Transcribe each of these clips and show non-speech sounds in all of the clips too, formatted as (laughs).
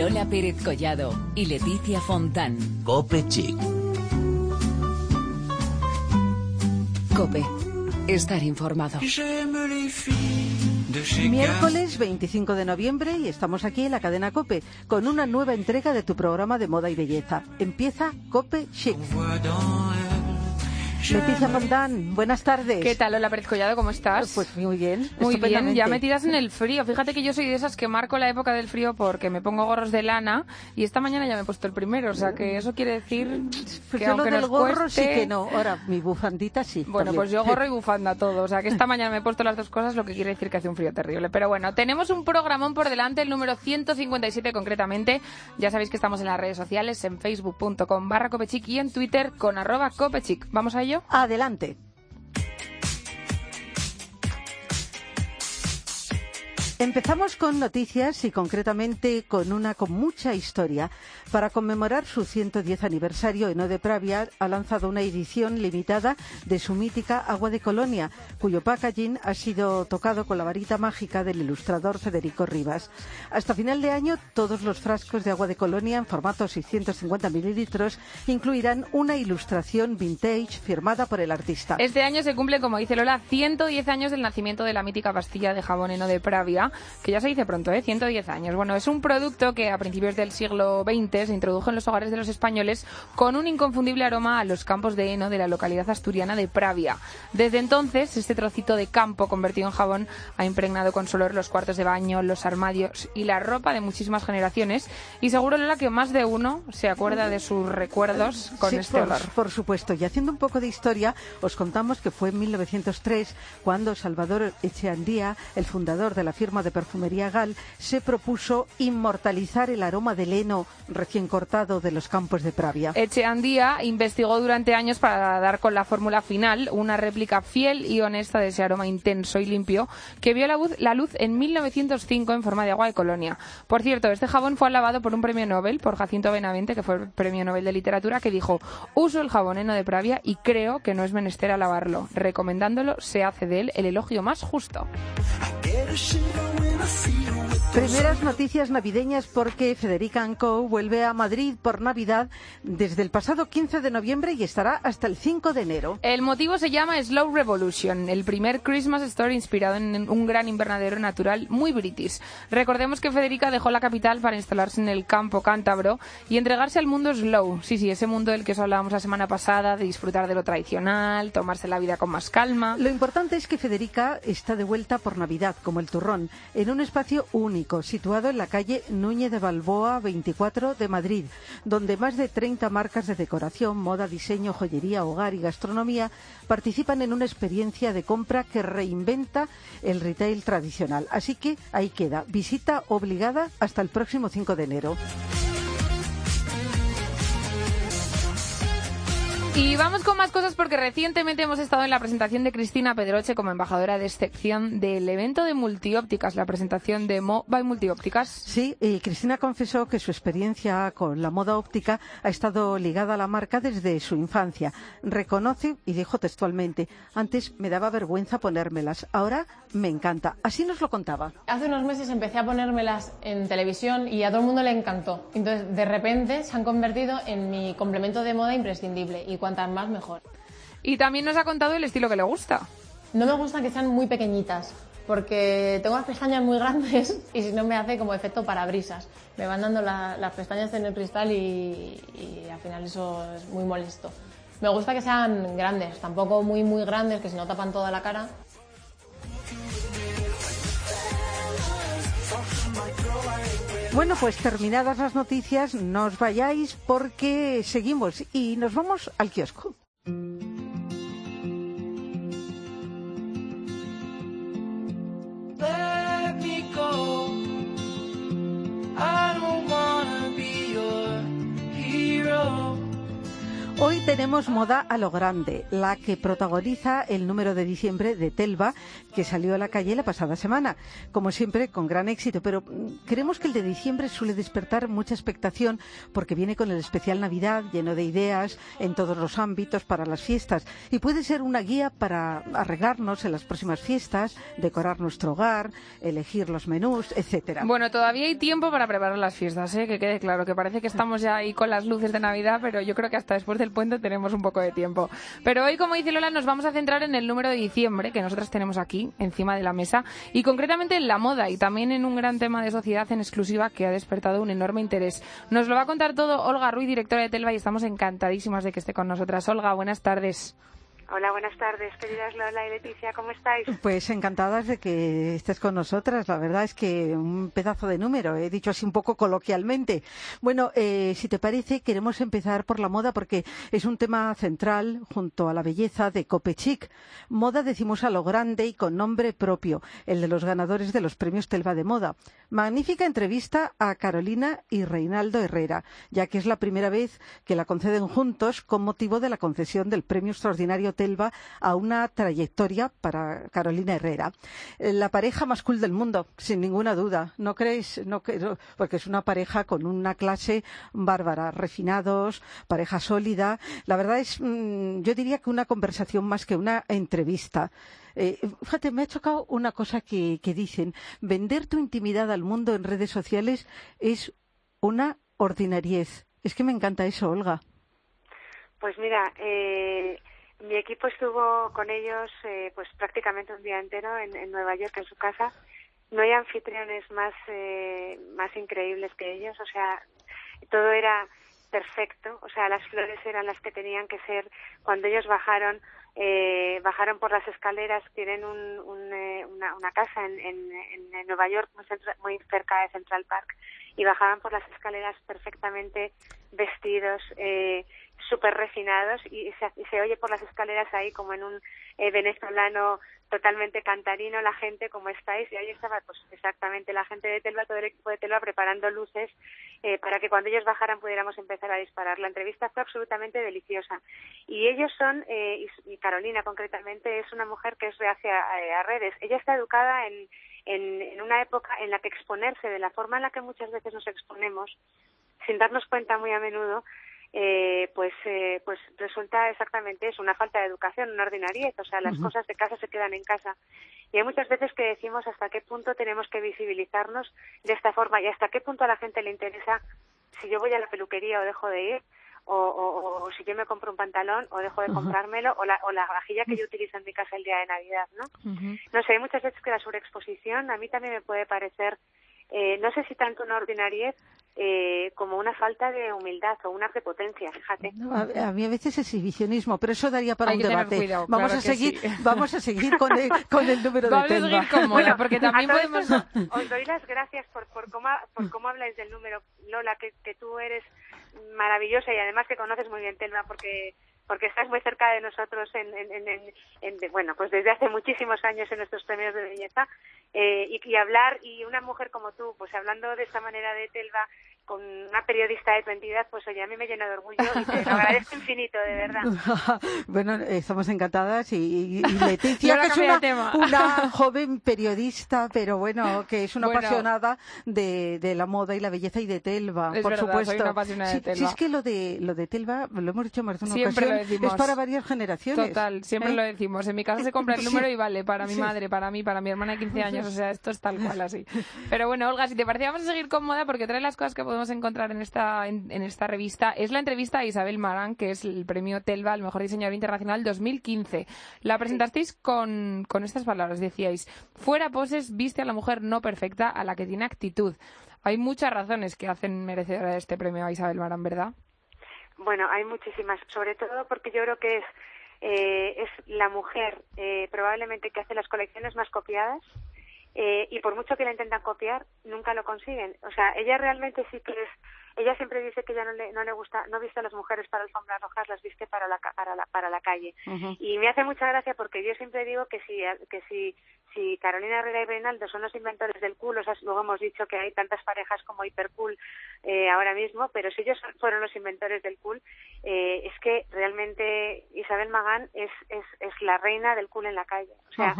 Lola Pérez Collado y Leticia Fontán. Cope Chic. Cope. Estar informado. Miércoles 25 de noviembre y estamos aquí en la cadena Cope con una nueva entrega de tu programa de moda y belleza. Empieza Cope Chic. Leticia Fontán, buenas tardes. ¿Qué tal, Lola Pérez Collado? ¿Cómo estás? Pues muy bien. Muy bien, ya metidas en el frío. Fíjate que yo soy de esas que marco la época del frío porque me pongo gorros de lana y esta mañana ya me he puesto el primero. O sea que eso quiere decir Pues que lo del nos gorro cueste... sí que no. Ahora, mi bufandita sí. Bueno, también. pues yo gorro y (laughs) bufanda todo. O sea que esta mañana me he puesto las dos cosas, lo que quiere decir que hace un frío terrible. Pero bueno, tenemos un programón por delante, el número 157 concretamente. Ya sabéis que estamos en las redes sociales, en facebook.com barra copechic y en twitter con arroba copechic. ¿Vamos a ello? Adelante. Empezamos con noticias y concretamente con una con mucha historia. Para conmemorar su 110 aniversario, Eno de Pravia ha lanzado una edición limitada de su mítica Agua de Colonia, cuyo packaging ha sido tocado con la varita mágica del ilustrador Federico Rivas. Hasta final de año, todos los frascos de agua de Colonia en formato 650 mililitros incluirán una ilustración vintage firmada por el artista. Este año se cumple, como dice Lola, 110 años del nacimiento de la mítica pastilla de jabón Eno de Pravia, que ya se dice pronto, ¿eh? 110 años. Bueno, es un producto que a principios del siglo XX se introdujo en los hogares de los españoles con un inconfundible aroma a los campos de heno de la localidad asturiana de Pravia. Desde entonces, este trocito de campo convertido en jabón ha impregnado con su olor los cuartos de baño, los armarios y la ropa de muchísimas generaciones. Y seguro, Lola, que más de uno se acuerda de sus recuerdos con Sí, este por, olor. por supuesto. Y haciendo un poco de historia, os contamos que fue en 1903 cuando Salvador Echeandía, el fundador de la firma de perfumería Gal, se propuso inmortalizar el aroma del heno recién cortado de los campos de Pravia. Echeandía investigó durante años para dar con la fórmula final, una réplica fiel y honesta de ese aroma intenso y limpio que vio la luz, la luz en 1905 en forma de agua de colonia. Por cierto, este jabón fue alabado por un premio Nobel, por Jacinto Benavente, que fue el premio Nobel de Literatura, que dijo, uso el jabón heno de Pravia y creo que no es menester alabarlo. Recomendándolo, se hace de él el elogio más justo. shadow when I see Primeras noticias navideñas porque Federica Co vuelve a Madrid por Navidad desde el pasado 15 de noviembre y estará hasta el 5 de enero. El motivo se llama Slow Revolution, el primer Christmas Story inspirado en un gran invernadero natural muy british. Recordemos que Federica dejó la capital para instalarse en el campo cántabro y entregarse al mundo slow. Sí, sí, ese mundo del que os hablábamos la semana pasada, de disfrutar de lo tradicional, tomarse la vida con más calma. Lo importante es que Federica está de vuelta por Navidad, como el turrón, en un espacio único situado en la calle Núñez de Balboa 24 de Madrid, donde más de 30 marcas de decoración, moda, diseño, joyería, hogar y gastronomía participan en una experiencia de compra que reinventa el retail tradicional. Así que ahí queda, visita obligada hasta el próximo 5 de enero. Y vamos con más cosas porque recientemente hemos estado en la presentación de Cristina Pedroche como embajadora de excepción del evento de multiópticas, la presentación de Mo by Multiópticas. Sí, y Cristina confesó que su experiencia con la moda óptica ha estado ligada a la marca desde su infancia. Reconoce y dijo textualmente, antes me daba vergüenza ponérmelas, ahora me encanta. Así nos lo contaba. Hace unos meses empecé a ponérmelas en televisión y a todo el mundo le encantó. Entonces, de repente se han convertido en mi complemento de moda imprescindible y cuantas más mejor. Y también nos ha contado el estilo que le gusta. No me gusta que sean muy pequeñitas porque tengo las pestañas muy (laughs) grandes y si no me hace como efecto parabrisas. Me van dando la- las pestañas en el cristal y, y al final eso es muy molesto. Me gusta que sean grandes, tampoco muy muy grandes que si no tapan toda la cara. Bueno, pues terminadas las noticias, no vayáis porque seguimos y nos vamos al kiosco. Hoy tenemos moda a lo grande, la que protagoniza el número de diciembre de Telva, que salió a la calle la pasada semana. Como siempre, con gran éxito, pero mm, creemos que el de diciembre suele despertar mucha expectación porque viene con el especial Navidad lleno de ideas en todos los ámbitos para las fiestas y puede ser una guía para arreglarnos en las próximas fiestas, decorar nuestro hogar, elegir los menús, etcétera. Bueno, todavía hay tiempo para preparar las fiestas, ¿eh? que quede claro, que parece que estamos ya ahí con las luces de Navidad, pero yo creo que hasta después del puente tenemos un poco de tiempo. Pero hoy, como dice Lola, nos vamos a centrar en el número de diciembre que nosotros tenemos aquí, encima de la mesa, y concretamente en la moda y también en un gran tema de sociedad en exclusiva que ha despertado un enorme interés. Nos lo va a contar todo Olga Ruiz, directora de Telva, y estamos encantadísimas de que esté con nosotras. Olga, buenas tardes. Hola, buenas tardes, queridas Lola y Leticia, ¿cómo estáis? Pues encantadas de que estés con nosotras. La verdad es que un pedazo de número, he dicho así un poco coloquialmente. Bueno, eh, si te parece, queremos empezar por la moda porque es un tema central junto a la belleza de Copechic. Moda decimos a lo grande y con nombre propio, el de los ganadores de los premios Telva de Moda. Magnífica entrevista a Carolina y Reinaldo Herrera, ya que es la primera vez que la conceden juntos con motivo de la concesión del premio extraordinario Telva a una trayectoria para Carolina Herrera. Eh, la pareja más cool del mundo, sin ninguna duda. ¿No creéis? No, porque es una pareja con una clase bárbara, refinados, pareja sólida. La verdad es, mm, yo diría que una conversación más que una entrevista. Eh, fíjate, me ha chocado una cosa que, que dicen. Vender tu intimidad al mundo en redes sociales es una ordinariez. Es que me encanta eso, Olga. Pues mira, eh, mi equipo estuvo con ellos eh, pues prácticamente un día entero en, Nueva York, en su casa. No hay anfitriones más, eh, más increíbles que ellos, o sea, todo era perfecto, o sea, las flores eran las que tenían que ser. Cuando ellos bajaron, eh, bajaron por las escaleras, tienen un, una, una, casa en, en, en, Nueva York, muy, muy cerca de Central Park, y bajaban por las escaleras perfectamente vestidos, eh, súper refinados y se, oye por las escaleras ahí como en un eh, venezolano totalmente cantarino la gente como estáis y ahí estaba pues exactamente la gente de Telva todo el equipo de Telva preparando luces eh, para que cuando ellos bajaran pudiéramos empezar a disparar. La entrevista fue absolutamente deliciosa. Y ellos son eh, y, Carolina concretamente es una mujer que es reacia a, redes. Ella está educada en, en, en una época en la que exponerse de la forma en la que muchas veces nos exponemos sin darnos cuenta muy a menudo eh, pues eh, pues resulta exactamente eso, una falta de educación, una ordinariedad, o sea, las cosas de casa se quedan en casa. Y hay muchas veces que decimos hasta qué punto tenemos que visibilizarnos de esta forma y hasta qué punto a la gente le interesa si yo voy a la peluquería o dejo de ir, o, o, si yo me compro un pantalón o dejo de comprármelo, o la, o la vajilla que yo utilizo en mi casa el día de Navidad, ¿no? No sé, hay muchas veces que la sobreexposición a mí también me puede parecer, eh, no sé si tanto una ordinariedad, eh, como una falta de humildad o una prepotencia, fíjate. a, mí a veces es exhibicionismo, pero eso daría para un debate. vamos a seguir, (laughs) vamos a seguir con el, con el número de vamos a seguir con porque también podemos. (laughs) os doy las gracias por, por cómo por cómo habláis del número, Lola, que, que tú eres maravillosa y además que conoces muy bien Telma, porque porque estás muy cerca de nosotros en, en, en, bueno pues desde hace muchísimos años en nuestros premios de belleza. Eh, y, y, hablar y una mujer como tú pues hablando de esta manera de Telva con una periodista de tu entidad, pues oye, a mí me llena de orgullo y te lo agradezco infinito, de verdad. (laughs) bueno, estamos encantadas y, (laughs) Leticia, que es una, (laughs) joven periodista, pero bueno, que es una apasionada de, de, la moda y la belleza y de Telva, por supuesto. Soy una apasionada de Telva. Si es que lo de, lo de Telva, lo hemos dicho más de una ocasión, es para varias generaciones. Total, siempre ¿eh? lo decimos. En mi casa se compra el número y vale para mi madre, para mí, para mi hermana de 15 años, o sea, esto es tal cual así. Pero bueno, Olga, si te parece, vamos a seguir con moda porque trae las cosas que podemos a encontrar en esta, en, esta revista es la entrevista a Isabel Marán, que es el premio Telva al mejor diseñador internacional 2015. La presentasteis con, con estas palabras, decíais, fuera poses, viste a la mujer no perfecta, a la que tiene actitud. Hay muchas razones que hacen merecedora de este premio a Isabel Marán, ¿verdad? Bueno, hay muchísimas, sobre todo porque yo creo que es, eh, es la mujer eh, probablemente que hace las colecciones más copiadas eh, y por mucho que la intentan copiar, nunca lo consiguen. O sea, ella realmente sí que es ella siempre dice que ya no le, no le gusta, no viste a las mujeres para alfombras rojas, las viste para la, para la, para la calle. Y me hace mucha gracia porque yo siempre digo que si, que si, si Carolina Herrera y Reinaldo son los inventores del cool, o sea, luego hemos dicho que hay tantas parejas como hipercool eh, ahora mismo, pero si ellos fueron los inventores del cool, eh, es que realmente Isabel Magán es, es, es la reina del cool en la calle. O sea,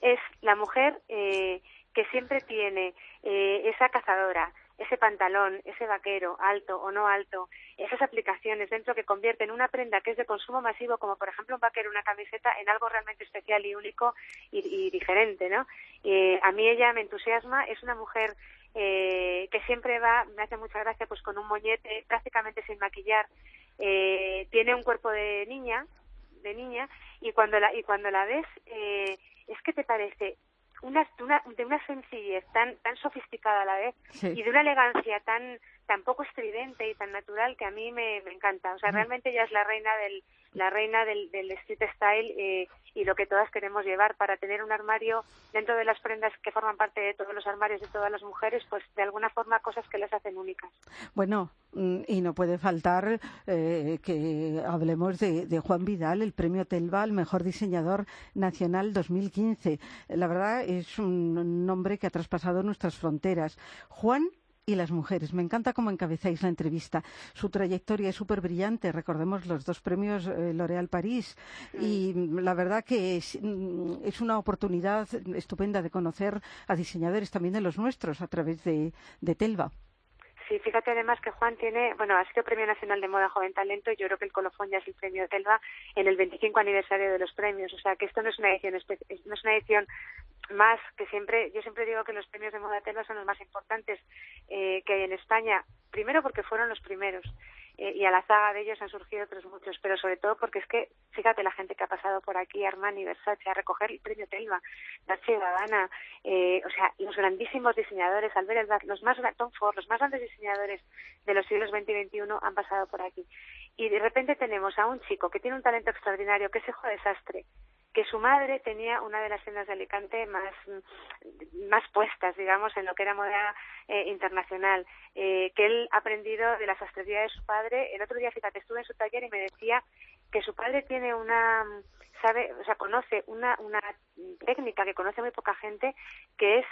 es la mujer eh, que siempre tiene eh, esa cazadora, ese pantalón, ese vaquero, alto o no alto, esas aplicaciones dentro que convierten una prenda que es de consumo masivo, como por ejemplo un vaquero, una camiseta, en algo realmente especial y único y, diferente, ¿no? Eh, a mí ella me entusiasma, es una mujer eh, que siempre va, me hace mucha gracia, pues con un moñete, prácticamente sin maquillar, eh, tiene un cuerpo de niña, de niña, y cuando la, y cuando la ves, eh, es que te parece una, de una sencillez tan tan sofisticada a la vez y de una elegancia tan tan poco estridente y tan natural que a mí me, me encanta. O sea, realmente ella es la reina del la reina del, del street style eh, y lo que todas queremos llevar para tener un armario dentro de las prendas que forman parte de todos los armarios de todas las mujeres, pues de alguna forma cosas que las hacen únicas. Bueno, mm, y no puede faltar eh, que hablemos de, de, Juan Vidal, el premio Telva al mejor diseñador nacional 2015. La verdad es un nombre que ha traspasado nuestras fronteras. Juan y las mujeres. Me encanta cómo encabezáis la entrevista. Su trayectoria es súper brillante. Recordemos los dos premios eh, L'Oréal París. Y la verdad que es, mm, es, una oportunidad estupenda de conocer a diseñadores también de los nuestros a través de, de Telva. Sí, fíjate además que Juan tiene, bueno, ha sido Premio Nacional de Moda Joven Talento y yo creo que el colofón ya es el premio Telva en el 25 aniversario de los premios. O sea, que esto no es una edición, no es una edición más que siempre, yo siempre digo que los premios de Moda Telva son los más importantes eh, que hay en España. Primero porque fueron los primeros eh, y a la zaga de ellos han surgido otros muchos, pero sobre todo porque es que, fíjate la gente que ha pasado por aquí, Armani, Versace, a recoger el premio Telva, Dolce Gabbana, eh, o sea, los grandísimos diseñadores, Albert Elbaz, los más, Tom Ford, los más grandes diseñadores de los siglos XX y XXI han pasado por aquí. Y de repente tenemos a un chico que tiene un talento extraordinario, que es hijo de desastre, que su madre tenía una de las tiendas de Alicante más, más puestas, digamos, en lo que era moda eh, internacional, eh, que él ha aprendido de la sastrería de su padre. El otro día, fíjate, estuve en su taller y me decía que su padre tiene una, sabe, o sea, conoce una, una técnica que conoce muy poca gente, que es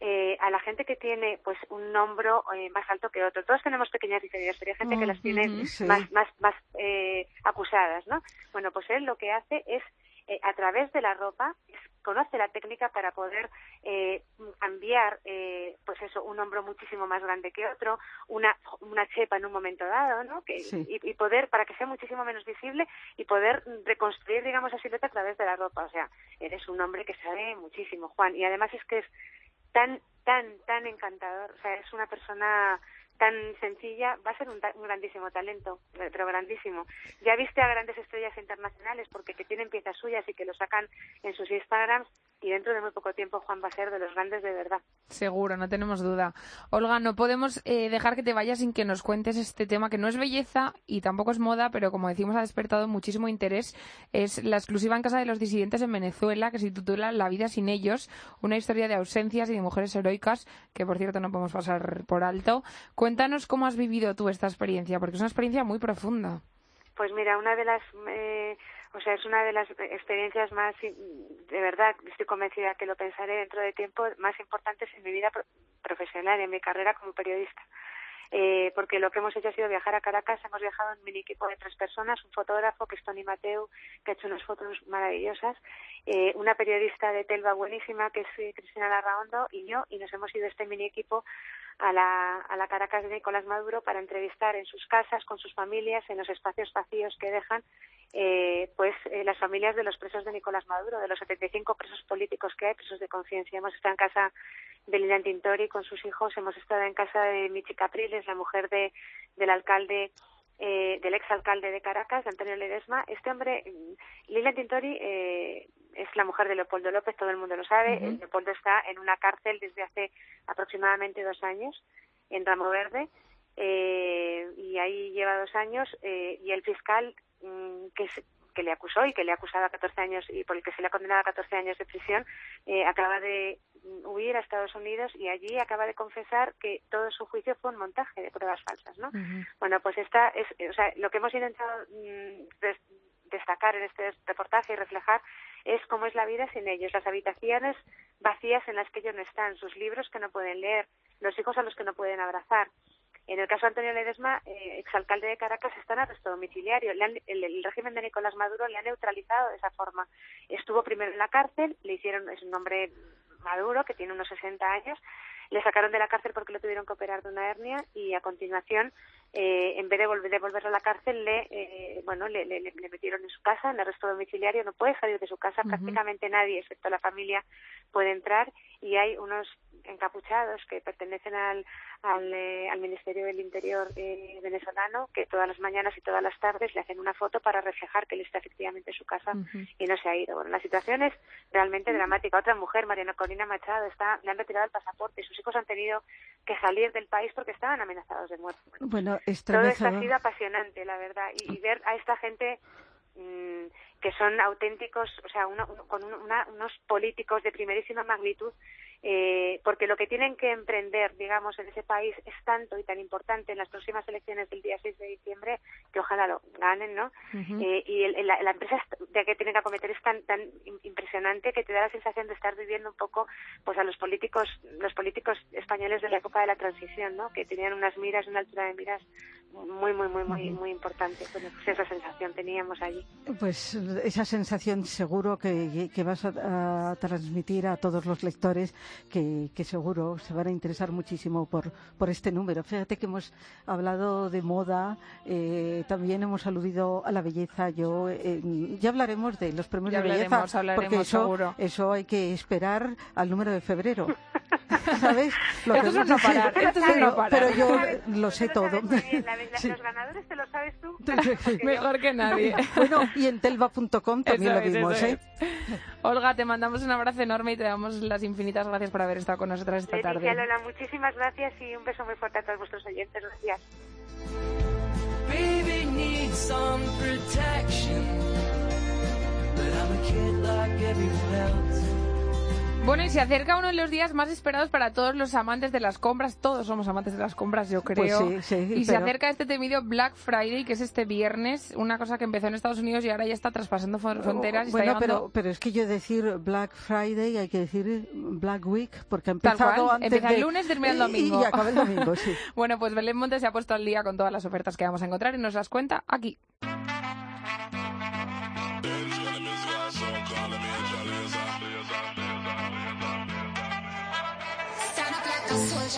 eh, a la gente que tiene pues un hombro eh, más alto que otro. Todos tenemos pequeñas diferencias, pero hay gente que las tiene más, más, más eh, acusadas, ¿no? Bueno, pues él lo que hace es eh, a través de la ropa conoce la técnica para poder eh, cambiar eh, pues eso un hombro muchísimo más grande que otro una una chepa en un momento dado no que, y, poder para que sea muchísimo menos visible y poder reconstruir digamos esa silueta a través de la ropa. O sea eres un hombre que sabe muchísimo Juan. Y además es que es tan tan tan encantador. O sea es una persona tan sencilla, va a ser un, grandísimo talento, eh, pero grandísimo. Ya viste a grandes estrellas internacionales porque que tienen piezas suyas y que lo sacan en sus Instagrams y dentro de muy poco tiempo Juan va a ser de los grandes de verdad. Seguro, no tenemos duda. Olga, no podemos eh, dejar que te vayas sin que nos cuentes este tema que no es belleza y tampoco es moda, pero como decimos ha despertado muchísimo interés. Es la exclusiva en casa de los disidentes en Venezuela que se titula La vida sin ellos, una historia de ausencias y de mujeres heroicas que por cierto no podemos pasar por alto. Cuéntanos cómo has vivido tú esta experiencia, porque es una experiencia muy profunda. Pues mira, una de las eh, o sea, es una de las experiencias más, de verdad, estoy convencida que lo pensaré dentro de tiempo, más importantes en mi vida profesional, en mi carrera como periodista. Eh, porque lo que hemos hecho ha sido viajar a Caracas, hemos viajado en mini equipo de tres personas, un fotógrafo que es Tony Mateu, que ha hecho unas fotos maravillosas, eh, una periodista de Telva buenísima que es eh, Cristina Larraondo y yo, y nos hemos ido este mini equipo a la, a la Caracas de Nicolás Maduro para entrevistar en sus casas, con sus familias, en los espacios vacíos que dejan eh, pues eh, las familias de los presos de Nicolás Maduro, de los 75 presos políticos que hay, presos de conciencia. Hemos estado en casa de Lilian Tintori con sus hijos, hemos estado en casa de Michi Capriles, la mujer de, del alcalde eh, del exalcalde de Caracas, de Antonio Ledesma. Este hombre, mm, Lilian Tintori, eh, es la mujer de Leopoldo López, todo el mundo lo sabe. Leopoldo está en una cárcel desde hace aproximadamente dos años, en Ramo Verde, eh, y ahí lleva dos años, eh, y el fiscal Mm, que, que le acusó y que le ha acusado a 14 años y por el que se le ha condenado a 14 años de prisión, eh, acaba de huir a Estados Unidos y allí acaba de confesar que todo su juicio fue un montaje de pruebas falsas, ¿no? Bueno, pues esta es, o sea, lo que hemos intentado mm, destacar en este reportaje y reflejar es cómo es la vida sin ellos, las habitaciones vacías en las que ellos no están, sus libros que no pueden leer, los hijos a los que no pueden abrazar. En el caso de Antonio Ledesma, eh, exalcalde de Caracas, está en arresto domiciliario. el, régimen de Nicolás Maduro le ha neutralizado de esa forma. Estuvo primero en la cárcel, le hicieron, es un hombre Maduro, que tiene unos 60 años, le sacaron de la cárcel porque lo tuvieron que operar de una hernia y a continuación eh, en vez de, volver, devolverlo a la cárcel, le, eh, bueno, le, le, le, metieron en su casa, en arresto domiciliario, no puede salir de su casa, prácticamente nadie, excepto la familia, puede entrar y hay unos encapuchados que pertenecen al, al, eh, al Ministerio del Interior eh, venezolano que todas las mañanas y todas las tardes le hacen una foto para reflejar que él está efectivamente en su casa y no se ha ido. Bueno, la situación es realmente dramática. Otra mujer, Mariana Corina Machado, está, le han retirado el pasaporte y sus hijos han tenido que salir del país porque estaban amenazados de muerte. Bueno, todo esto ha sido apasionante, la verdad, y, ver a esta gente mm, que son auténticos, o sea, con unos políticos de primerísima magnitud eh, porque lo que tienen que emprender, digamos, en ese país es tanto y tan importante en las próximas elecciones del día 6 de diciembre que ojalá lo ganen, ¿no? eh, y el, la, la, empresa de que tienen que acometer es tan tan impresionante que te da la sensación de estar viviendo un poco, pues a los políticos los políticos españoles de la época de la transición, ¿no? Que tenían unas miras, una altura de miras muy muy muy muy muy importante. Bueno, pues esa sensación teníamos allí. Pues esa sensación seguro que, que vas a, a transmitir a todos los lectores que, que, seguro se van a interesar muchísimo por, por este número. Fíjate que hemos hablado de moda, eh, también hemos aludido a la belleza. Yo eh, ya hablaremos de los premios de belleza, porque eso, eso hay que esperar al número de febrero. ¿Sabes? Lo esto es no parar, esto es no parar. Pero yo lo sé todo. Sí. Los ganadores te lo sabes tú. (laughs) (laughs) Mejor que nadie. Bueno, y en telva.com también eso lo vimos, ¿eh? Olga, te mandamos un abrazo enorme y te damos las infinitas gracias por haber estado con nosotras esta Leticia, tarde. Lola, muchísimas gracias y un beso muy fuerte a todos vuestros oyentes. Gracias. Baby needs some protection, but I'm a kid like everyone else. Bueno, y se acerca uno de los días más esperados para todos los amantes de las compras. Todos somos amantes de las compras, yo creo. Pues sí, sí, y se acerca este temido Black Friday, que es este viernes, una cosa que empezó en Estados Unidos y ahora ya está traspasando fronteras. Y bueno, está pero, pero es que yo decir Black Friday hay que decir Black Week, porque ha empezado antes Empieza de... el lunes, termina el domingo. Y, y acaba el domingo, sí. (laughs) bueno, pues Belén Monte se ha puesto al día con todas las ofertas que vamos a encontrar y nos las cuenta aquí.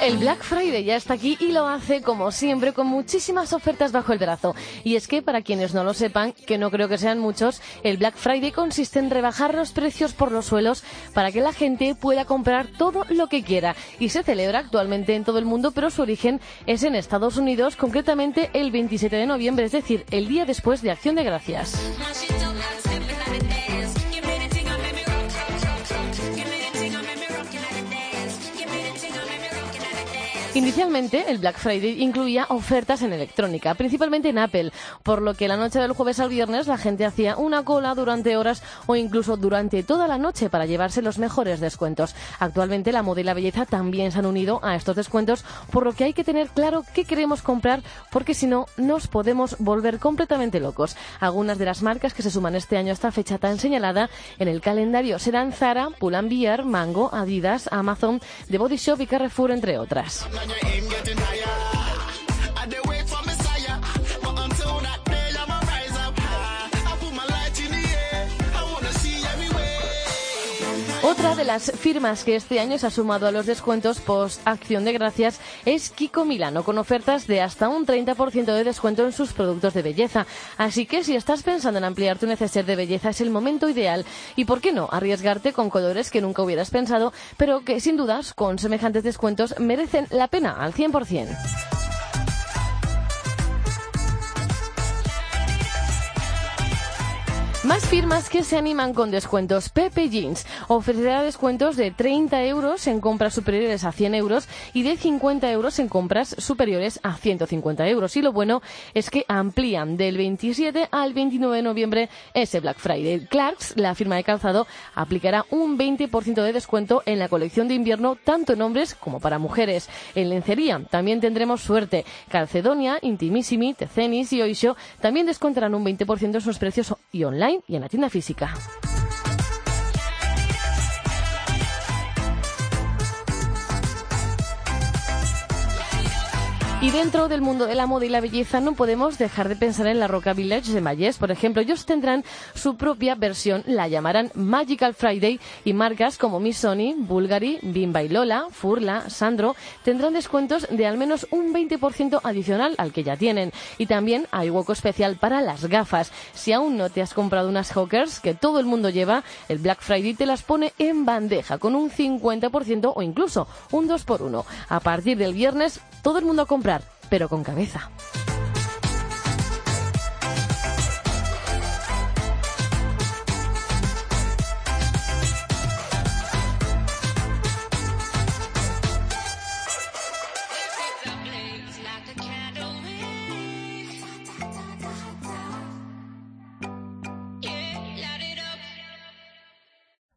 El Black Friday ya está aquí y lo hace como siempre con muchísimas ofertas bajo el brazo. Y es que para quienes no lo sepan, que no creo que sean muchos, el Black Friday consiste en rebajar los precios por los suelos para que la gente pueda comprar todo lo que quiera. Y se celebra actualmente en todo el mundo, pero su origen es en Estados Unidos, concretamente el 27 de noviembre, es decir, el día después de Acción de Gracias. Inicialmente, el Black Friday incluía ofertas en electrónica, principalmente en Apple, por lo que la noche del jueves al viernes la gente hacía una cola durante horas o incluso durante toda la noche para llevarse los mejores descuentos. Actualmente la moda y la belleza también se han unido a estos descuentos, por lo que hay que tener claro qué queremos comprar, porque si no, nos podemos volver completamente locos. Algunas de las marcas que se suman este año a esta fecha tan señalada en el calendario serán Zara, Pull&Bear, Mango, Adidas, Amazon, The Body Shop y Carrefour, entre otras. and your aim getting higher. Las firmas que este año se ha sumado a los descuentos post Acción de Gracias es Kiko Milano, con ofertas de hasta un 30% de descuento en sus productos de belleza. Así que si estás pensando en ampliar tu neceser de belleza es el momento ideal. Y por qué no arriesgarte con colores que nunca hubieras pensado, pero que sin dudas con semejantes descuentos merecen la pena al 100%. Más firmas que se animan con descuentos. Pepe Jeans ofrecerá descuentos de 30 euros en compras superiores a 100 euros y de 50 euros en compras superiores a 150 euros. Y lo bueno es que amplían del 27 al 29 de noviembre ese Black Friday. Clarks, la firma de calzado, aplicará un 20% de descuento en la colección de invierno tanto en hombres como para mujeres. En lencería también tendremos suerte. Calcedonia, Intimissimi, Tecenis y Oisho también descontarán un 20% en sus precios y online y en la tienda física. Y dentro del mundo de la moda y la belleza no podemos dejar de pensar en la Roca Village de Mayes. Por ejemplo, ellos tendrán su propia versión, la llamarán Magical Friday y marcas como Missoni, Bulgari, Bimba y Lola, Furla, Sandro tendrán descuentos de al menos un 20% adicional al que ya tienen. Y también hay hueco especial para las gafas. Si aún no te has comprado unas Hawkers que todo el mundo lleva, el Black Friday te las pone en bandeja con un 50% o incluso un 2x1. A partir del viernes, todo el mundo a comprar pero con cabeza.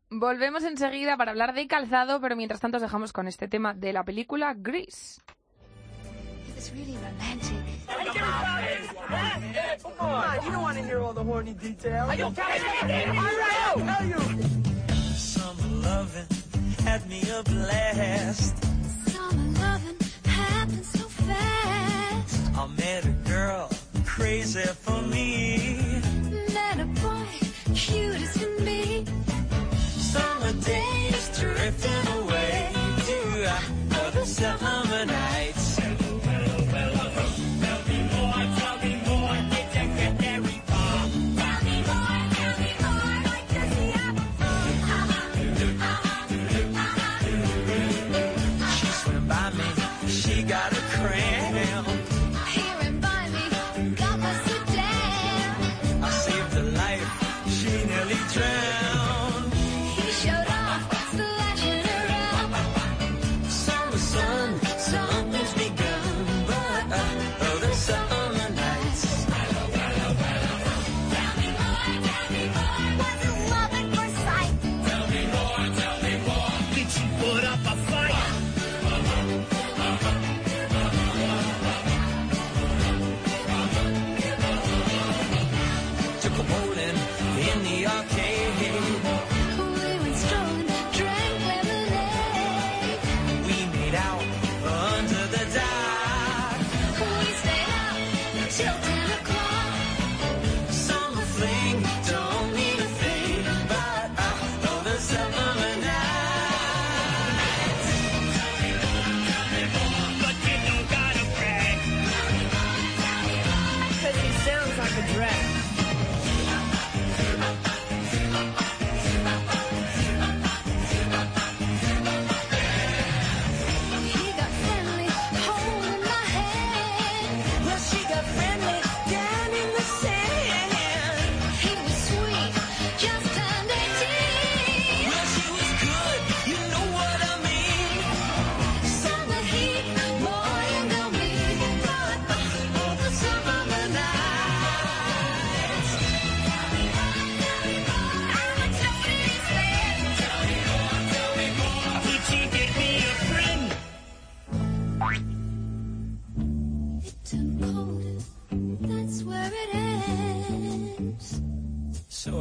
Volvemos enseguida para hablar de calzado, pero mientras tanto os dejamos con este tema de la película Grease. It's really romantic. Come on, you don't want to hear all the horny details. Are you Tell you. Summer loving had me a blast. Summer loving happens so fast. I met a girl crazy for me. Met a boy, cute as can be. Summer days drifting away to other summer nights.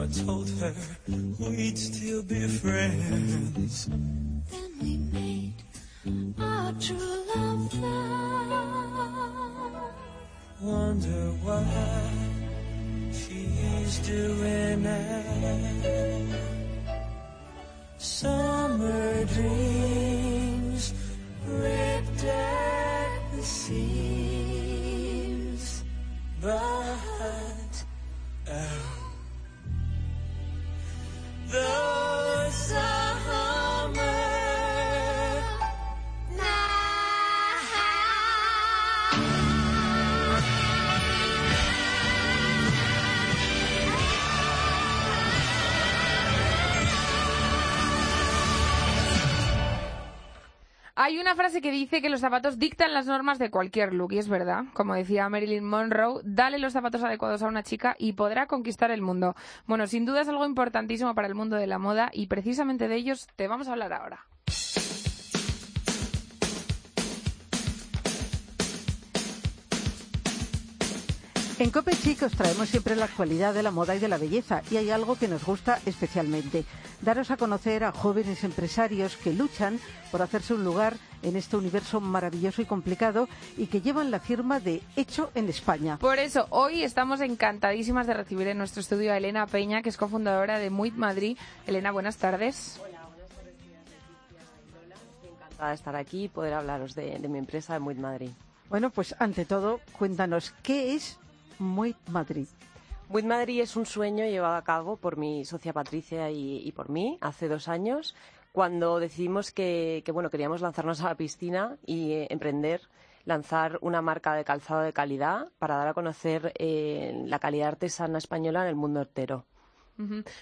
I told her we'd still be friends. Hay una frase que dice que los zapatos dictan las normas de cualquier look, y es verdad. Como decía Marilyn Monroe, dale los zapatos adecuados a una chica y podrá conquistar el mundo. Bueno, sin duda es algo importantísimo para el mundo de la moda y precisamente de ellos te vamos a hablar ahora. En Cope Chicos traemos siempre la actualidad de la moda y de la belleza y hay algo que nos gusta especialmente, daros a conocer a jóvenes empresarios que luchan por hacerse un lugar en este universo maravilloso y complicado y que llevan la firma de Hecho en España. Por eso, hoy estamos encantadísimas de recibir en nuestro estudio a Elena Peña, que es cofundadora de Muit Madrid. Elena, buenas tardes. Encantada de estar aquí y poder hablaros de, de mi empresa de Muit Madrid. Bueno, pues ante todo, cuéntanos, ¿qué es Muit Madrid? Muit Madrid es un sueño llevado a cabo por mi socia Patricia y, por mí hace dos años, cuando decidimos que, que, bueno, queríamos lanzarnos a la piscina y eh, emprender, lanzar una marca de calzado de calidad para dar a conocer eh, la calidad artesana española en el mundo entero.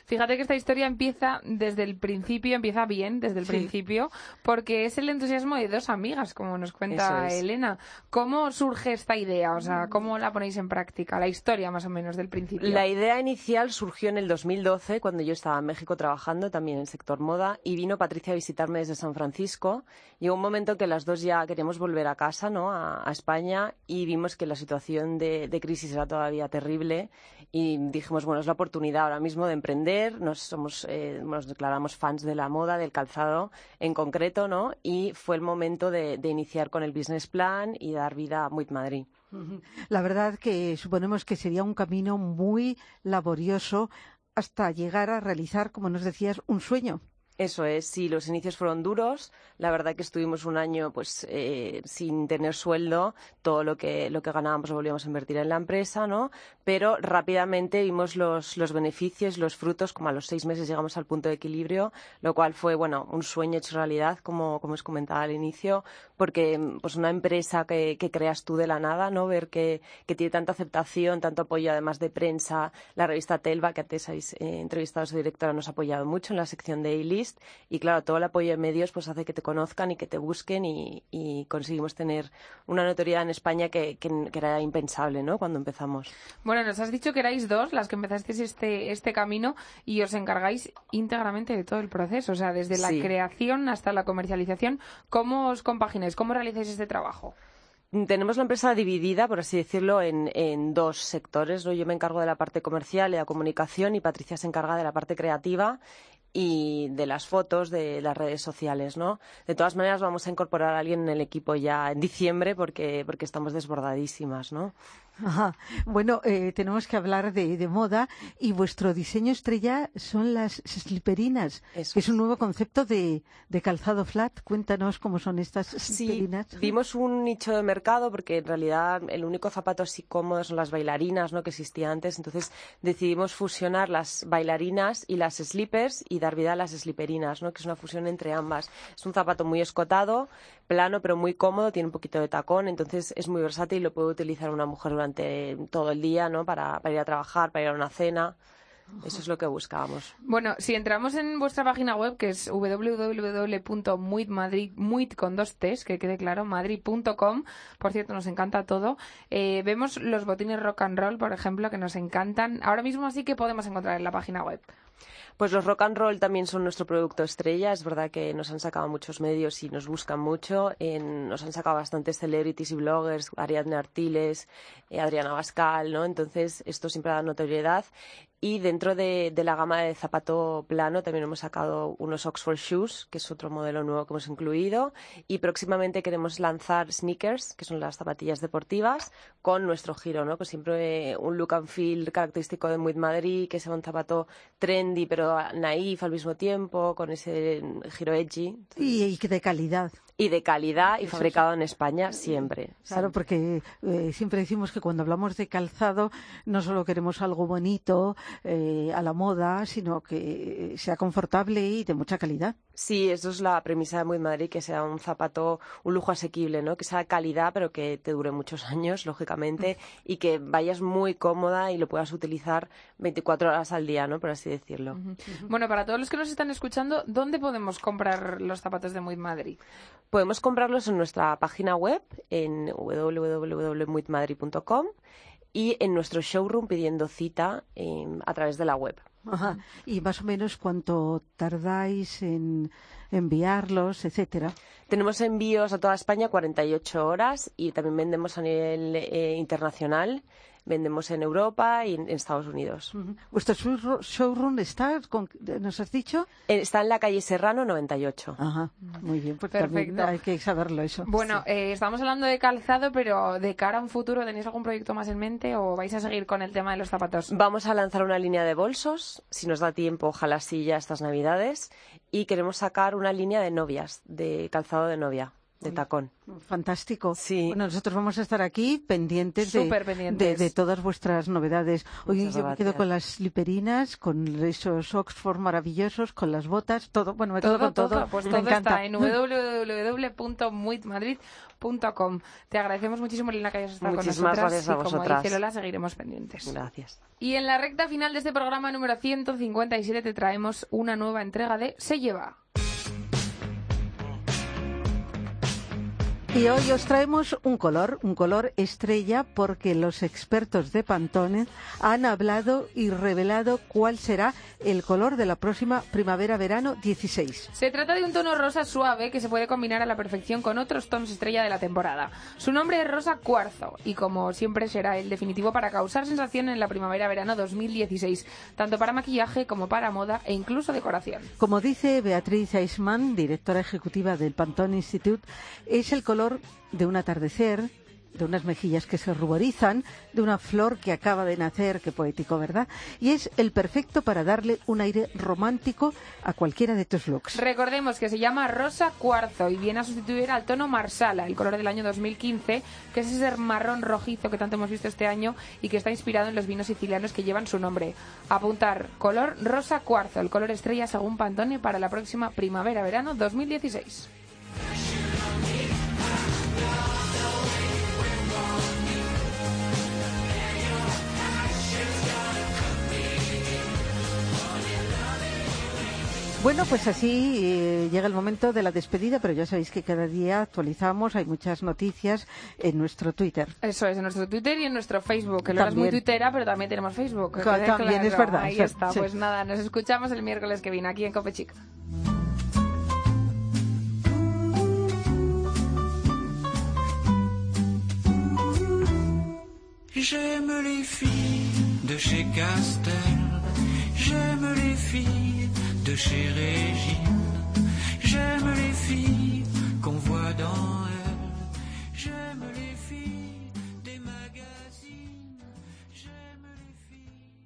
Fíjate que esta historia empieza desde el principio, empieza bien desde el Sí. principio, porque es el entusiasmo de dos amigas, como nos cuenta es. Elena. ¿Cómo surge esta idea? O sea, ¿cómo la ponéis en práctica? La historia, más o menos, del principio. La idea inicial surgió en el 2012, cuando yo estaba en México trabajando también en el sector moda, y vino Patricia a visitarme desde San Francisco. Llegó un momento en que las dos ya queríamos volver a casa, ¿no? A, a España, y vimos que la situación de, de crisis era todavía terrible, y dijimos, bueno, es la oportunidad ahora mismo de emprender. Nos, somos, eh, nos declaramos fans de la moda, del calzado en concreto, ¿no? Y fue el momento de, de iniciar con el business plan y dar vida a Muit Madrid. La verdad que suponemos que sería un camino muy laborioso hasta llegar a realizar, como nos decías, un sueño. Eso es, sí, los inicios fueron duros. La verdad que estuvimos un año pues eh, sin tener sueldo, todo lo que lo que ganábamos lo volvíamos a invertir en la empresa, ¿no? Pero rápidamente vimos los, los beneficios, los frutos, como a los seis meses llegamos al punto de equilibrio, lo cual fue bueno un sueño hecho realidad, como, como os comentaba al inicio, porque pues una empresa que, que creas tú de la nada, ¿no? Ver que, que tiene tanta aceptación, tanto apoyo además de prensa, la revista Telva, que antes habéis eh, entrevistado a su directora, nos ha apoyado mucho en la sección de Y claro, todo el apoyo de medios pues hace que te conozcan y que te busquen y, y conseguimos tener una notoriedad en España que, que- que era impensable, ¿no? Cuando empezamos. Bueno, nos has dicho que erais dos las que empezasteis este, este camino y os encargáis íntegramente de todo el proceso, o sea, desde la Sí. creación hasta la comercialización. ¿Cómo os compagináis? ¿Cómo realizáis este trabajo? Tenemos la empresa dividida, por así decirlo, en, en dos sectores. ¿no? Yo me encargo de la parte comercial y de la comunicación y Patricia se encarga de la parte creativa y de las fotos de las redes sociales, ¿no? De todas maneras, vamos a incorporar a alguien en el equipo ya en diciembre porque, porque estamos desbordadísimas, ¿no? Ajá. Bueno, eh, tenemos que hablar de, de moda y vuestro diseño estrella son las sliperinas, Eso que es un nuevo concepto de, de calzado flat. Cuéntanos cómo son estas Sí, sliperinas. vimos un nicho de mercado porque en realidad el único zapato así cómodo son las bailarinas, ¿no? Que existía antes. Entonces decidimos fusionar las bailarinas y las slippers y dar vida a las sliperinas, ¿no? Que es una fusión entre ambas. Es un zapato muy escotado, plano pero muy cómodo, tiene un poquito de tacón, entonces es muy versátil y lo puede utilizar una mujer durante todo el día, ¿no? Para, ir a trabajar, para ir a una cena. Eso es lo que buscábamos. Bueno, si entramos en vuestra página web, que es www.muitmadrid, muit con dos T's, que quede claro, madrid.com, por cierto, nos encanta todo, eh, vemos los botines rock and roll, por ejemplo, que nos encantan. Ahora mismo sí que podemos encontrar en la página web. Pues los rock and roll también son nuestro producto estrella. Es verdad que nos han sacado muchos medios y nos buscan mucho. Nos han sacado bastantes celebrities y bloggers, Ariadne Artiles, eh, Adriana Bascal, ¿no? Entonces, esto siempre da notoriedad. Y dentro de, la gama de zapato plano también hemos sacado unos Oxford Shoes, que es otro modelo nuevo que hemos incluido. Y próximamente queremos lanzar sneakers, que son las zapatillas deportivas, con nuestro giro, ¿no? Pues siempre eh, un look and feel característico de Madrid, que sea un zapato pero naif al mismo tiempo, con ese giro edgy. Y, y de calidad. Y de calidad y fabricado en España siempre. Claro, porque eh, siempre decimos que cuando hablamos de calzado no solo queremos algo bonito, eh, a la moda, sino que sea confortable y de mucha calidad. Sí, eso es la premisa de Muy Madrid, que sea un zapato, un lujo asequible, ¿no? Que sea de calidad, pero que te dure muchos (laughs) años, lógicamente, y que vayas muy cómoda y lo puedas utilizar 24 horas al día, ¿no? Por así decirlo. Bueno, para todos los que nos están escuchando, ¿dónde podemos comprar los zapatos de Muid Madrid? Podemos comprarlos en nuestra página web en www.muitmadrid.com y en nuestro showroom pidiendo cita eh, a través de la web. Ajá. Y más o menos cuánto tardáis en enviarlos, etcétera. Tenemos envíos a toda España 48 horas y también vendemos a nivel eh, internacional. Vendemos en Europa y en en Estados Unidos. ¿Vuestro showro- showroom está, con- nos has dicho? Eh, Está en la calle Serrano 98. Ajá, muy bien, pues Perfecto. hay que saberlo eso. Bueno, eh, estamos hablando de calzado, pero de cara a un futuro, ¿tenéis algún proyecto más en mente o vais a seguir con el tema de los zapatos? Vamos a lanzar una línea de bolsos, si nos da tiempo, ojalá sí ya estas navidades. Y queremos sacar una línea de novias, de calzado de novia, de tacón. Fantástico. Sí. Bueno, nosotros vamos a estar aquí pendientes, de, pendientes. de- de todas vuestras novedades. Hoy Muchas yo me quedo gracias. con las sliperinas, con esos Oxford maravillosos, con las botas, todo. Bueno, me quedo Todo, con todo. todo, pues me todo encanta. está en www.muitmadrid.com. Te agradecemos muchísimo, Lina, que hayas estado Muchísimas con nosotras. gracias a y como vosotras. dice Lola, seguiremos pendientes. Gracias. Y en la recta final de este programa número 157 te traemos una nueva entrega de Se lleva. Y hoy os traemos un color, un color estrella, porque los expertos de Pantone han hablado y revelado cuál será el color de la próxima primavera-verano 16. Se trata de un tono rosa suave que se puede combinar a la perfección con otros tonos estrella de la temporada. Su nombre es rosa cuarzo y como siempre será el definitivo para causar sensación en la primavera-verano 2016, tanto para maquillaje como para moda e incluso decoración. Como dice Beatriz Eisman, directora ejecutiva del Pantone Institute, es el color de un atardecer, de unas mejillas que se ruborizan, de una flor que acaba de nacer, qué poético, ¿verdad? Y es el perfecto para darle un aire romántico a cualquiera de tus looks. Recordemos que se llama rosa cuarzo y viene a sustituir al tono marsala, el color del año 2015, que es ese marrón rojizo que tanto hemos visto este año y que está inspirado en los vinos sicilianos que llevan su nombre. Apuntar, color rosa cuarzo, el color estrella según Pantone para la próxima primavera-verano 2016. Bueno, pues así eh, llega el momento de la despedida, pero ya sabéis que cada día actualizamos, hay muchas noticias en nuestro Twitter. Eso es, en nuestro Twitter y en nuestro Facebook. Que Lola es muy tuitera, pero también tenemos Facebook. también claro. es verdad, Ahí sí, está. sí. Pues nada, nos escuchamos el miércoles que viene aquí en Copechic. J'aime les filles de chez Castel, j'aime les filles de chez Régine. J'aime les filles qu'on voit dans